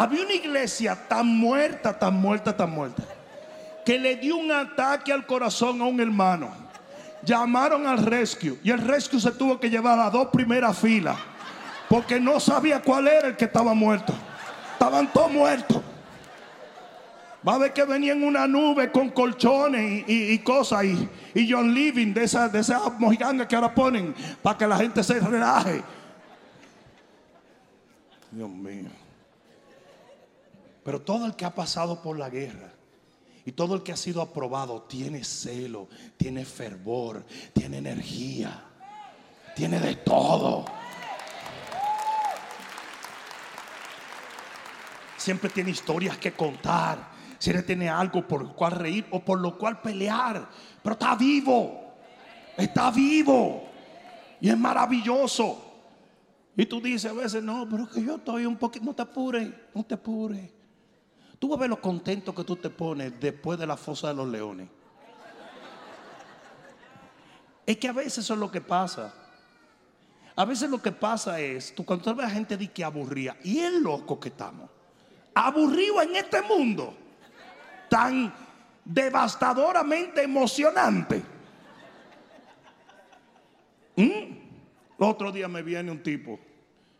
Había una iglesia tan muerta, tan muerta, tan muerta que le dio un ataque al corazón a un hermano. Llamaron al rescue y el rescue se tuvo que llevar a dos primeras filas porque no sabía cuál era el que estaba muerto. Estaban todos muertos. Va a ver que venía en una nube con colchones y, cosas y, y, John Living de esas de esa mojigangas que ahora ponen para que la gente se relaje. Dios mío. Pero todo el que ha pasado por la guerra y todo el que ha sido aprobado tiene celo, tiene fervor, tiene energía, tiene de todo. Siempre tiene historias que contar. Siempre tiene algo por lo cual reír o por lo cual pelear. Pero está vivo. Está vivo. Y es maravilloso. Y tú dices a veces, no, pero que yo estoy un poquito, no te apures, no te apures. Tú vas a ver lo contento que tú te pones después de la fosa de los leones. Es que a veces eso es lo que pasa. A veces lo que pasa es, tú cuando ves a gente de que aburría, y es loco que estamos, aburrido en este mundo, tan devastadoramente emocionante. ¿Mm? otro día me viene un tipo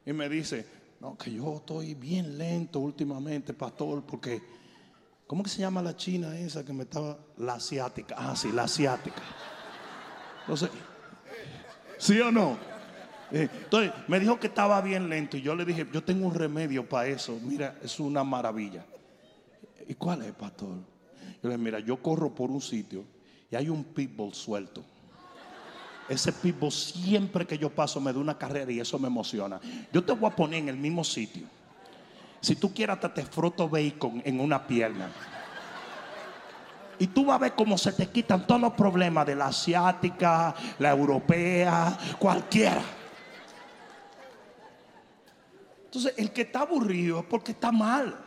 y me dice, no, que yo estoy bien lento últimamente, pastor, porque, ¿cómo que se llama la china esa que me estaba? La asiática. Ah, sí, la asiática. Entonces, ¿sí o no? Eh, entonces, me dijo que estaba bien lento y yo le dije, yo tengo un remedio para eso. Mira, es una maravilla. ¿Y cuál es, pastor? Yo le dije, mira, yo corro por un sitio y hay un pitbull suelto. Ese pitbull siempre que yo paso me da una carrera y eso me emociona. Yo te voy a poner en el mismo sitio. Si tú quieres, hasta te froto bacon en una pierna. Y tú vas a ver cómo se te quitan todos los problemas de la asiática, la europea, cualquiera. Entonces, el que está aburrido es porque está mal.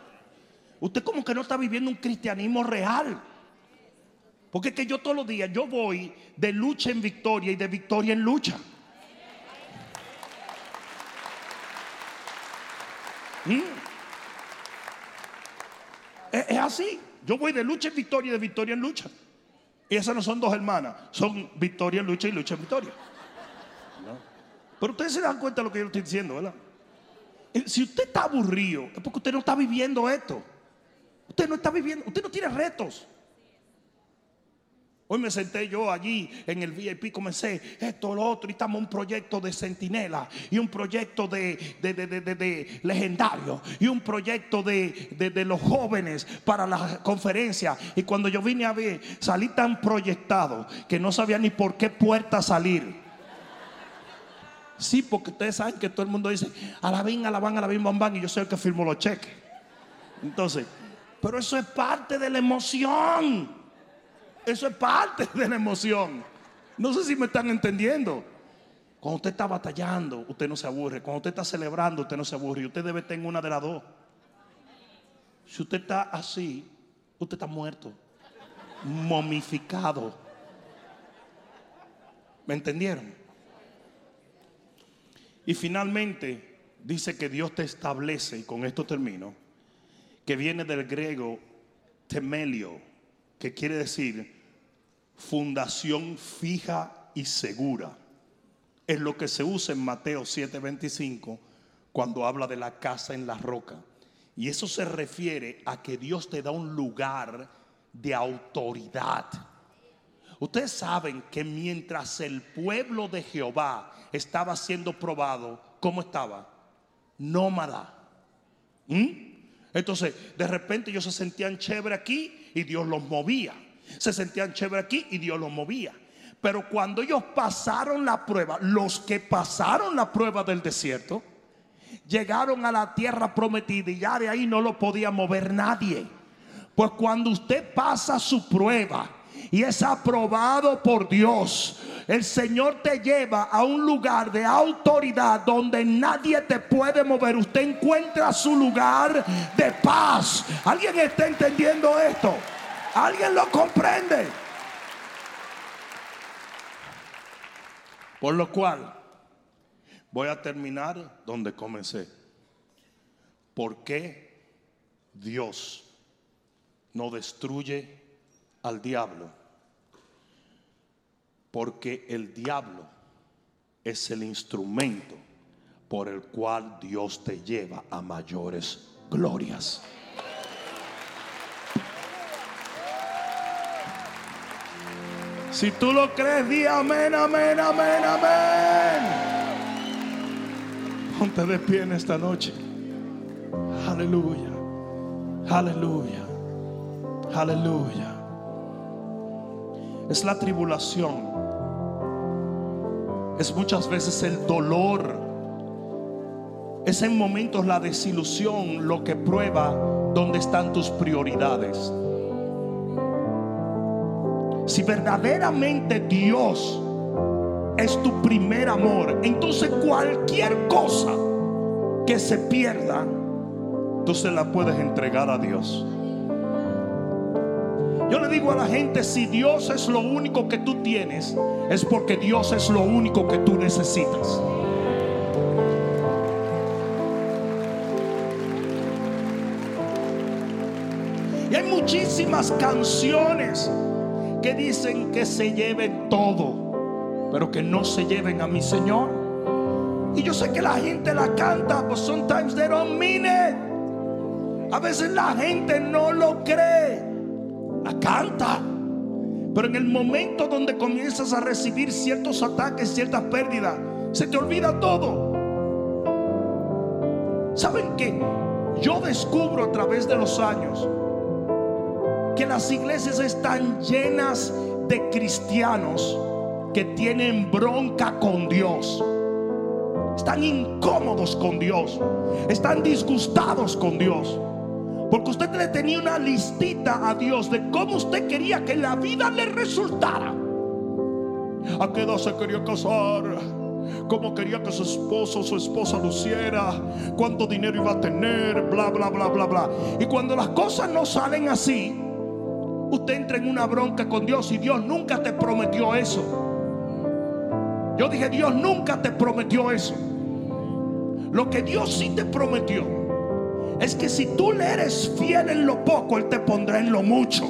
Usted como que no está viviendo un cristianismo real. Porque es que yo todos los días, yo voy de lucha en victoria y de victoria en lucha. ¿Mm? Es, así. Yo voy de lucha en victoria y de victoria en lucha. Y esas no son dos hermanas, son victoria en lucha y lucha en victoria. Pero ustedes se dan cuenta de lo que yo estoy diciendo, ¿verdad? Si usted está aburrido, es porque usted no está viviendo esto. Usted no está viviendo, usted no tiene retos. Hoy me senté yo allí en el VIP, comencé esto, lo otro, y estamos un proyecto de centinela, y un proyecto de, de, de, de legendario, y un proyecto de, los jóvenes para la conferencia. Y cuando yo vine a ver, salí tan proyectado que no sabía ni por qué puerta salir. Sí, porque ustedes saben que todo el mundo dice, alabín, alabán, alabín, bam, bam, y yo soy el que firmo los cheques. Entonces, pero eso es parte de la emoción. Eso es parte de la emoción. No sé si me están entendiendo. Cuando usted está batallando, usted no se aburre. Cuando usted está celebrando, usted no se aburre. Usted debe tener una de las dos. Si usted está así, usted está muerto, momificado. ¿Me entendieron? Y finalmente dice que Dios te establece, y con esto termino, que viene del griego temelio que quiere decir fundación fija y segura. Es lo que se usa en Mateo 7:25 cuando habla de la casa en la roca. Y eso se refiere a que Dios te da un lugar de autoridad. Ustedes saben que mientras el pueblo de Jehová estaba siendo probado, ¿cómo estaba? Nómada. ¿Mm? Entonces, de repente ellos se sentían chévere aquí y Dios los movía. Se sentían chévere aquí y Dios los movía. Pero cuando ellos pasaron la prueba, los que pasaron la prueba del desierto, llegaron a la tierra prometida y ya de ahí no lo podía mover nadie. Pues cuando usted pasa su prueba y es aprobado por Dios, el Señor te lleva a un lugar de autoridad donde nadie te puede mover. Usted encuentra su lugar de paz. ¿Alguien está entendiendo esto? ¿Alguien lo comprende? Por lo cual, voy a terminar donde comencé. ¿Por qué Dios no destruye al diablo? Porque el diablo es el instrumento por el cual Dios te lleva a mayores glorias. Si tú lo crees, di amén, amén, amén, amén. Ponte de pie en esta noche. Aleluya. Aleluya. Aleluya. Es la tribulación es muchas veces el dolor, es en momentos la desilusión lo que prueba dónde están tus prioridades. Si verdaderamente Dios es tu primer amor, entonces cualquier cosa que se pierda, tú se la puedes entregar a Dios. Yo le digo a la gente, si Dios es lo único que tú tienes, es porque Dios es lo único que tú necesitas. Y hay muchísimas canciones que dicen que se lleven todo, pero que no se lleven a mi Señor. Y yo sé que la gente la canta, but sometimes they don't mean it. A veces la gente no lo cree la canta. Pero en el momento donde comienzas a recibir ciertos ataques, ciertas pérdidas, se te olvida todo. ¿Saben qué? Yo descubro a través de los años que las iglesias están llenas de cristianos que tienen bronca con Dios. Están incómodos con Dios. Están disgustados con Dios. Porque usted le tenía una listita a Dios de cómo usted quería que la vida le resultara. ¿A qué edad se quería casar? cómo quería que su esposo o su esposa luciera, cuánto dinero iba a tener, bla, bla, bla, bla, bla. Y cuando las cosas no salen así, usted entra en una bronca con Dios y Dios nunca te prometió eso. Yo dije, Dios nunca te prometió eso. Lo que Dios sí te prometió es que si tú le eres fiel en lo poco, Él te pondrá en lo mucho.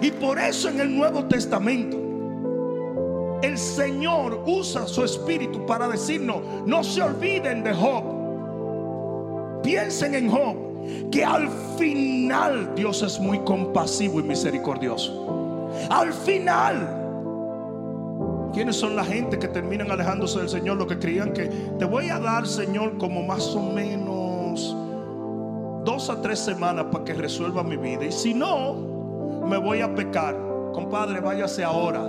Y por eso en el Nuevo Testamento, el Señor usa su espíritu para decirnos, no se olviden de Job. Piensen en Job, que al final Dios es muy compasivo y misericordioso. Al final. ¿Quiénes son la gente que terminan alejándose del Señor? Los que creían que te voy a dar, Señor, como más o menos dos a tres semanas para que resuelva mi vida. Y si no, me voy a pecar. Compadre, váyase ahora.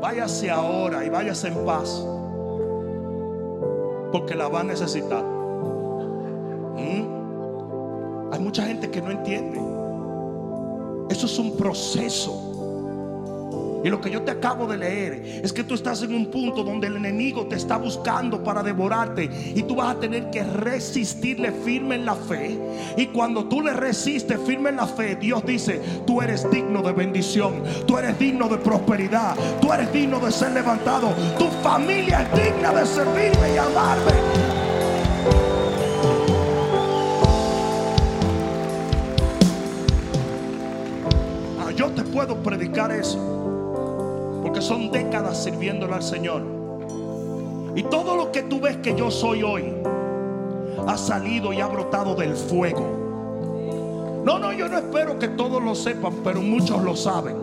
Váyase ahora y váyase en paz. Porque la va a necesitar. ¿Mm? Hay mucha gente que no entiende. Eso es un proceso. Y lo que yo te acabo de leer es que tú estás en un punto donde el enemigo te está buscando para devorarte y tú vas a tener que resistirle firme en la fe. Y cuando tú le resistes firme en la fe, Dios dice, tú eres digno de bendición, tú eres digno de prosperidad, tú eres digno de ser levantado, tu familia es digna de servirme y amarme. Ah, yo te puedo predicar eso porque son décadas sirviéndole al Señor. Y todo lo que tú ves que yo soy hoy ha salido y ha brotado del fuego. No, no, yo no espero que todos lo sepan, pero muchos lo saben.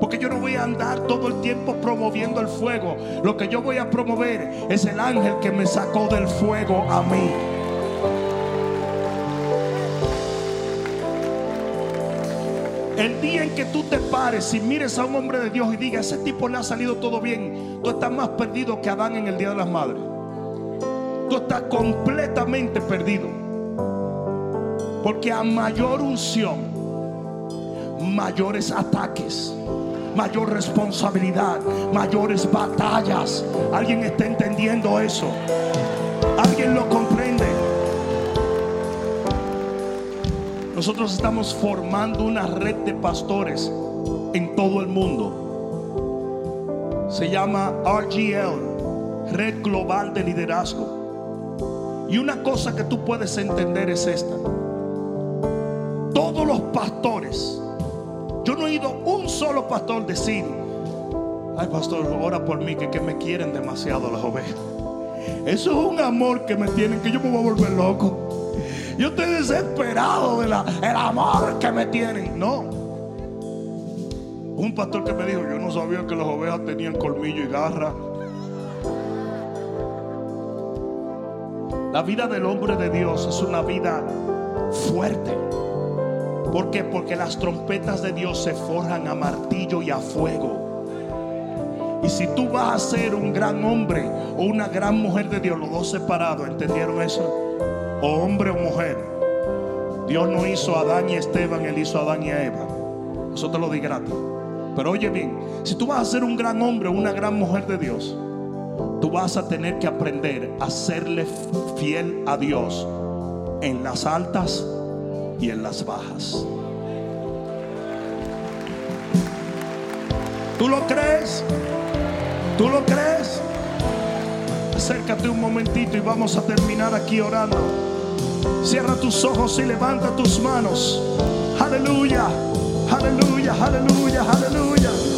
Porque yo no voy a andar todo el tiempo promoviendo el fuego. Lo que yo voy a promover es el ángel que me sacó del fuego a mí. El día en que tú te pares y mires a un hombre de Dios y digas, ese tipo le ha salido todo bien, tú estás más perdido que Adán en el Día de las Madres. Tú estás completamente perdido. Porque a mayor unción, mayores ataques, mayor responsabilidad, mayores batallas. ¿Alguien está entendiendo eso? ¿Alguien lo Nosotros estamos formando una red de pastores en todo el mundo. Se llama RGL, Red Global de Liderazgo. Y una cosa que tú puedes entender es esta. Todos los pastores, yo no he oído un solo pastor decir, ay pastor, ora por mí, que, que me quieren demasiado las ovejas. Eso es un amor que me tienen, que yo me voy a volver loco. Yo estoy desesperado del el amor que me tienen. No. Un pastor que me dijo, yo no sabía que las ovejas tenían colmillo y garra. La vida del hombre de Dios es una vida fuerte. ¿Por qué? Porque las trompetas de Dios se forjan a martillo y a fuego. Y si tú vas a ser un gran hombre o una gran mujer de Dios, los dos separados, ¿entendieron eso? O hombre o mujer. Dios no hizo a Adán y Esteban, Él hizo a Adán y a Eva. Eso te lo di gratis. Pero oye bien, si tú vas a ser un gran hombre o una gran mujer de Dios, tú vas a tener que aprender a serle fiel a Dios en las altas y en las bajas. ¿Tú lo crees? ¿Tú lo crees? Acércate un momentito y vamos a terminar aquí orando. Cierra tus ojos y levanta tus manos. Aleluya, aleluya, aleluya, aleluya.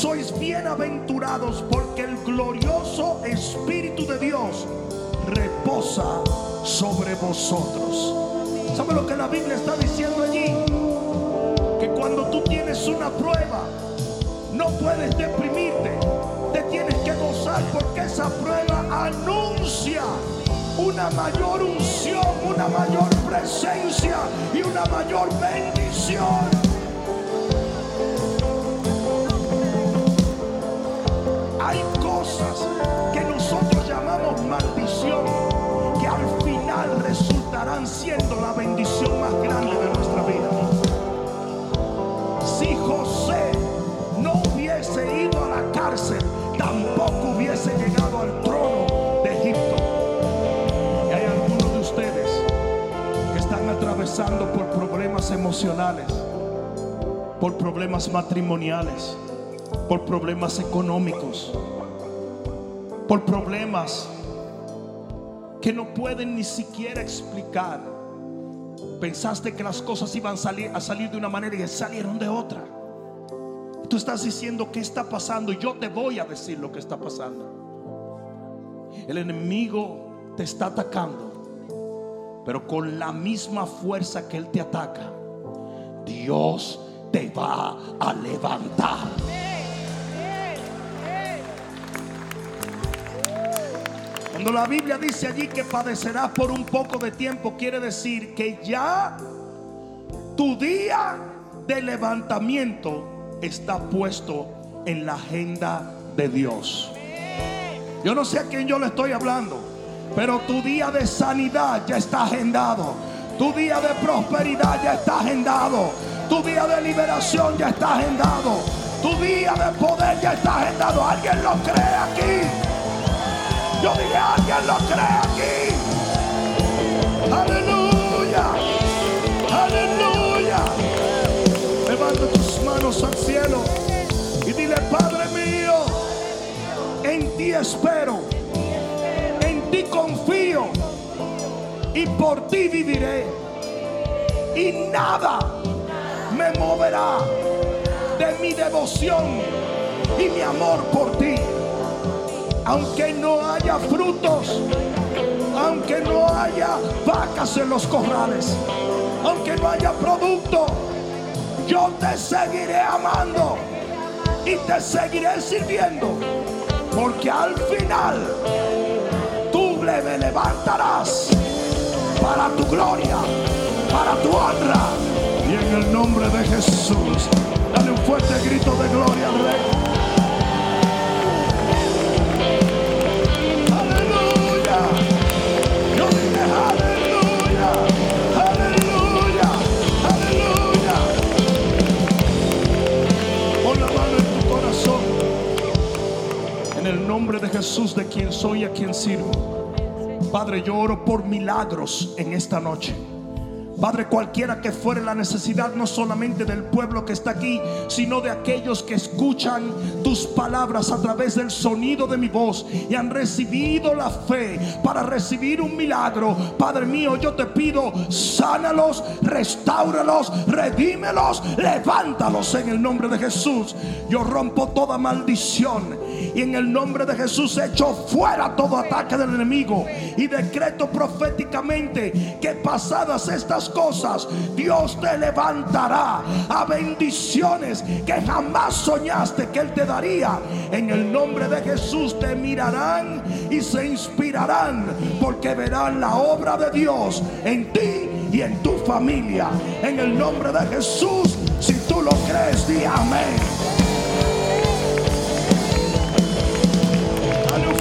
sois bienaventurados porque el glorioso Espíritu de Dios reposa sobre vosotros. ¿Sabe lo que la Biblia está diciendo allí? Que cuando tú tienes una prueba, no puedes deprimirte, te tienes que gozar porque esa prueba anuncia una mayor unción, una mayor presencia y una mayor bendición. Siendo la bendición más grande de nuestra vida. Si José no hubiese ido a la cárcel, tampoco hubiese llegado al trono de Egipto. Y hay algunos de ustedes que están atravesando por problemas emocionales, por problemas matrimoniales, por problemas económicos, por problemas que no pueden ni siquiera explicar. Pensaste que las cosas iban a salir, de una manera y salieron de otra. Tú estás diciendo qué está pasando y yo te voy a decir lo que está pasando. El enemigo te está atacando, pero con la misma fuerza que él te ataca, Dios te va a levantar. La Biblia dice allí que padecerás por un poco de tiempo, quiere decir que ya tu día de levantamiento está puesto en la agenda de Dios. Yo no sé a quién yo le estoy hablando, pero tu día de sanidad ya está agendado. Tu día de prosperidad ya está agendado. Tu día de liberación ya está agendado. Tu día de poder ya está agendado. ¿Alguien lo cree aquí? Yo dije, ¿alguien lo cree aquí? Aleluya. Aleluya. Levanta tus manos al cielo y dile, Padre mío, en ti espero, en ti confío y por ti viviré. Y nada me moverá de mi devoción y mi amor por ti. Aunque no haya frutos, aunque no haya vacas en los corrales, aunque no haya producto, yo te seguiré amando y te seguiré sirviendo. Porque al final tú me levantarás para tu gloria, para tu honra. Y en el nombre de Jesús, dale un fuerte grito de gloria al Rey. Nombre de Jesús, de quien soy y a quien sirvo. Padre, yo oro por milagros en esta noche. Padre, cualquiera que fuere la necesidad, no solamente del pueblo que está aquí, sino de aquellos que escuchan tus palabras a través del sonido de mi voz y han recibido la fe para recibir un milagro. Padre mío, yo te pido, sánalos, restáuralos, redímelos, levántalos en el nombre de Jesús. Yo rompo toda maldición y en el nombre de Jesús echo fuera todo ataque del enemigo y decreto proféticamente que pasadas estas cosas Dios te levantará a bendiciones que jamás soñaste que Él te daría. En el nombre de Jesús te mirarán y se inspirarán porque verán la obra de Dios en ti y en tu familia. En el nombre de Jesús, si tú lo crees, di amén.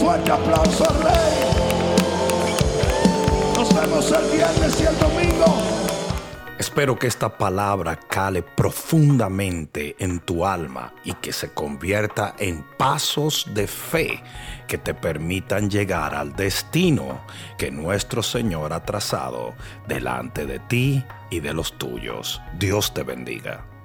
Fuerte aplauso al Rey. Nos vemos el viernes y el domingo. Espero que esta palabra cale profundamente en tu alma y que se convierta en pasos de fe que te permitan llegar al destino que nuestro Señor ha trazado delante de ti y de los tuyos. Dios te bendiga.